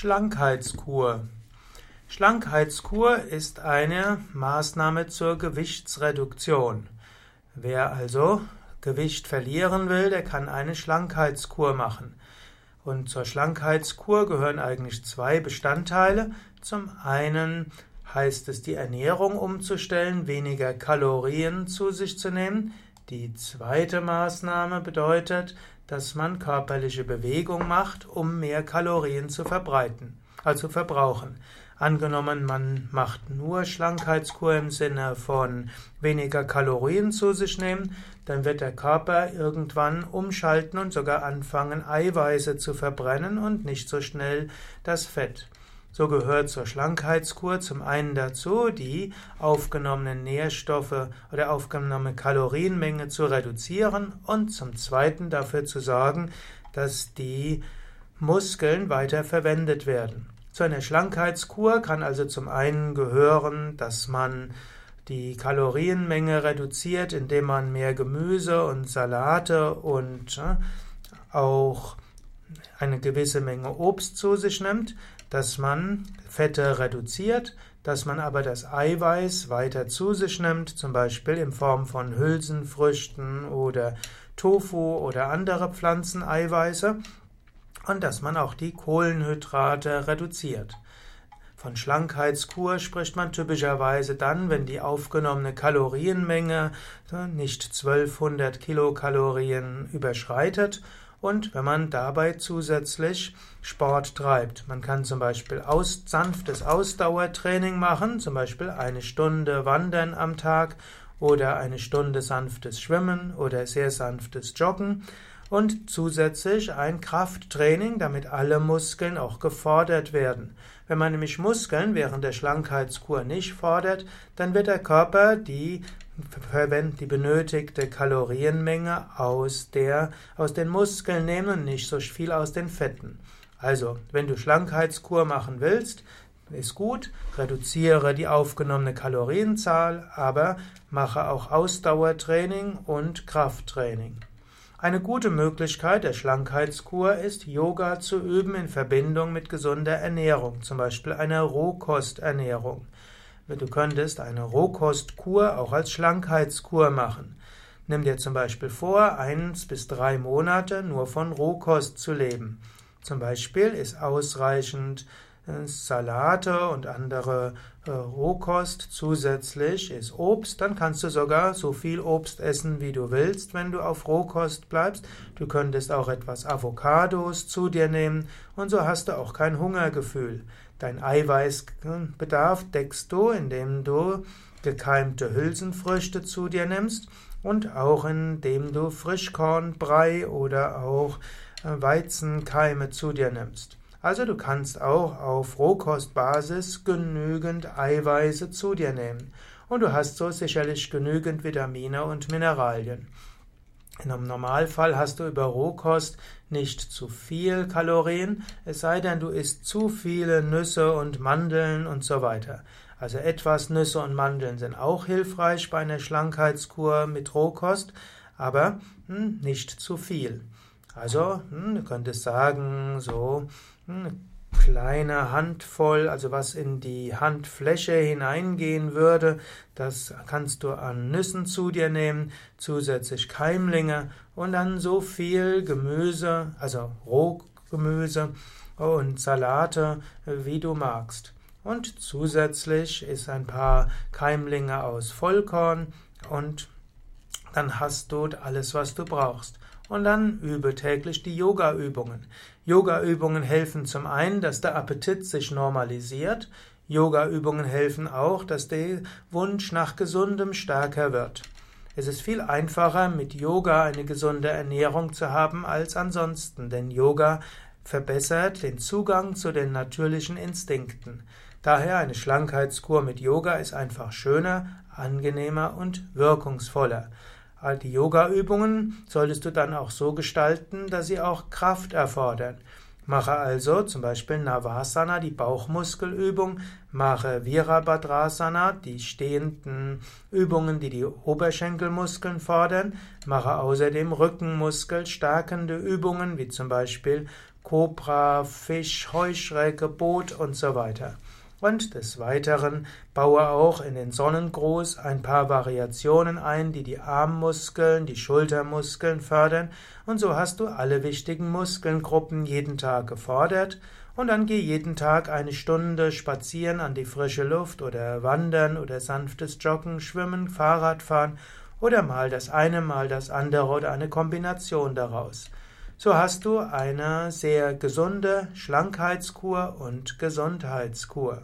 Schlankheitskur. Schlankheitskur ist eine Maßnahme zur Gewichtsreduktion. Wer also Gewicht verlieren will, der kann eine Schlankheitskur machen. Und zur Schlankheitskur gehören eigentlich zwei Bestandteile. Zum einen heißt es, die Ernährung umzustellen, weniger Kalorien zu sich zu nehmen. Die zweite Maßnahme bedeutet, dass man körperliche Bewegung macht, um mehr Kalorien zu verbreiten, also verbrauchen. Angenommen, man macht nur Schlankheitskur im Sinne von weniger Kalorien zu sich nehmen, dann wird der Körper irgendwann umschalten und sogar anfangen, Eiweiße zu verbrennen und nicht so schnell das Fett. So gehört zur Schlankheitskur zum einen dazu, die aufgenommenen Nährstoffe oder aufgenommene Kalorienmenge zu reduzieren und zum zweiten dafür zu sorgen, dass die Muskeln weiter verwendet werden. Zu einer Schlankheitskur kann also zum einen gehören, dass man die Kalorienmenge reduziert, indem man mehr Gemüse und Salate und äh, auch eine gewisse Menge Obst zu sich nimmt dass man Fette reduziert, dass man aber das Eiweiß weiter zu sich nimmt, zum Beispiel in Form von Hülsenfrüchten oder Tofu oder andere Pflanzeneiweiße und dass man auch die Kohlenhydrate reduziert. Von Schlankheitskur spricht man typischerweise dann, wenn die aufgenommene Kalorienmenge nicht 1200 Kilokalorien überschreitet und wenn man dabei zusätzlich Sport treibt. Man kann zum Beispiel aus, sanftes Ausdauertraining machen, zum Beispiel eine Stunde Wandern am Tag oder eine Stunde sanftes Schwimmen oder sehr sanftes Joggen und zusätzlich ein Krafttraining, damit alle Muskeln auch gefordert werden. Wenn man nämlich Muskeln während der Schlankheitskur nicht fordert, dann wird der Körper die die benötigte Kalorienmenge aus, der, aus den Muskeln nehmen und nicht so viel aus den Fetten. Also, wenn du Schlankheitskur machen willst, ist gut, reduziere die aufgenommene Kalorienzahl, aber mache auch Ausdauertraining und Krafttraining. Eine gute Möglichkeit der Schlankheitskur ist, Yoga zu üben in Verbindung mit gesunder Ernährung, zum Beispiel einer Rohkosternährung. Du könntest eine Rohkostkur auch als Schlankheitskur machen. Nimm dir zum Beispiel vor, eins bis drei Monate nur von Rohkost zu leben. Zum Beispiel ist ausreichend Salate und andere äh, Rohkost zusätzlich ist Obst, dann kannst du sogar so viel Obst essen, wie du willst, wenn du auf Rohkost bleibst. Du könntest auch etwas Avocados zu dir nehmen und so hast du auch kein Hungergefühl. Dein Eiweißbedarf deckst du, indem du gekeimte Hülsenfrüchte zu dir nimmst und auch indem du Frischkornbrei oder auch äh, Weizenkeime zu dir nimmst. Also du kannst auch auf Rohkostbasis genügend Eiweiße zu dir nehmen. Und du hast so sicherlich genügend Vitamine und Mineralien. In einem Normalfall hast du über Rohkost nicht zu viel Kalorien, es sei denn, du isst zu viele Nüsse und Mandeln und so weiter. Also etwas Nüsse und Mandeln sind auch hilfreich bei einer Schlankheitskur mit Rohkost, aber hm, nicht zu viel. Also, hm, du könntest sagen, so eine hm, kleine Handvoll, also was in die Handfläche hineingehen würde, das kannst du an Nüssen zu dir nehmen, zusätzlich Keimlinge und dann so viel Gemüse, also Rohgemüse und Salate, wie du magst. Und zusätzlich ist ein paar Keimlinge aus Vollkorn und dann hast du alles, was du brauchst. Und dann übe täglich die Yoga-Übungen. Yoga-Übungen helfen zum einen, dass der Appetit sich normalisiert. Yoga-Übungen helfen auch, dass der Wunsch nach Gesundem stärker wird. Es ist viel einfacher, mit Yoga eine gesunde Ernährung zu haben als ansonsten, denn Yoga verbessert den Zugang zu den natürlichen Instinkten. Daher eine Schlankheitskur mit Yoga ist einfach schöner, angenehmer und wirkungsvoller. All die Yoga-Übungen solltest du dann auch so gestalten, dass sie auch Kraft erfordern. Mache also zum Beispiel Navasana, die Bauchmuskelübung, mache Virabhadrasana, die stehenden Übungen, die die Oberschenkelmuskeln fordern, mache außerdem Rückenmuskel stärkende Übungen, wie zum Beispiel Kobra, Fisch, Heuschrecke, Boot und so weiter. Und des Weiteren baue auch in den Sonnengruß ein paar Variationen ein, die die Armmuskeln, die Schultermuskeln fördern. Und so hast du alle wichtigen Muskelgruppen jeden Tag gefordert. Und dann geh jeden Tag eine Stunde spazieren an die frische Luft oder wandern oder sanftes Joggen, Schwimmen, Fahrradfahren oder mal das eine, mal das andere oder eine Kombination daraus. So hast du eine sehr gesunde Schlankheitskur und Gesundheitskur.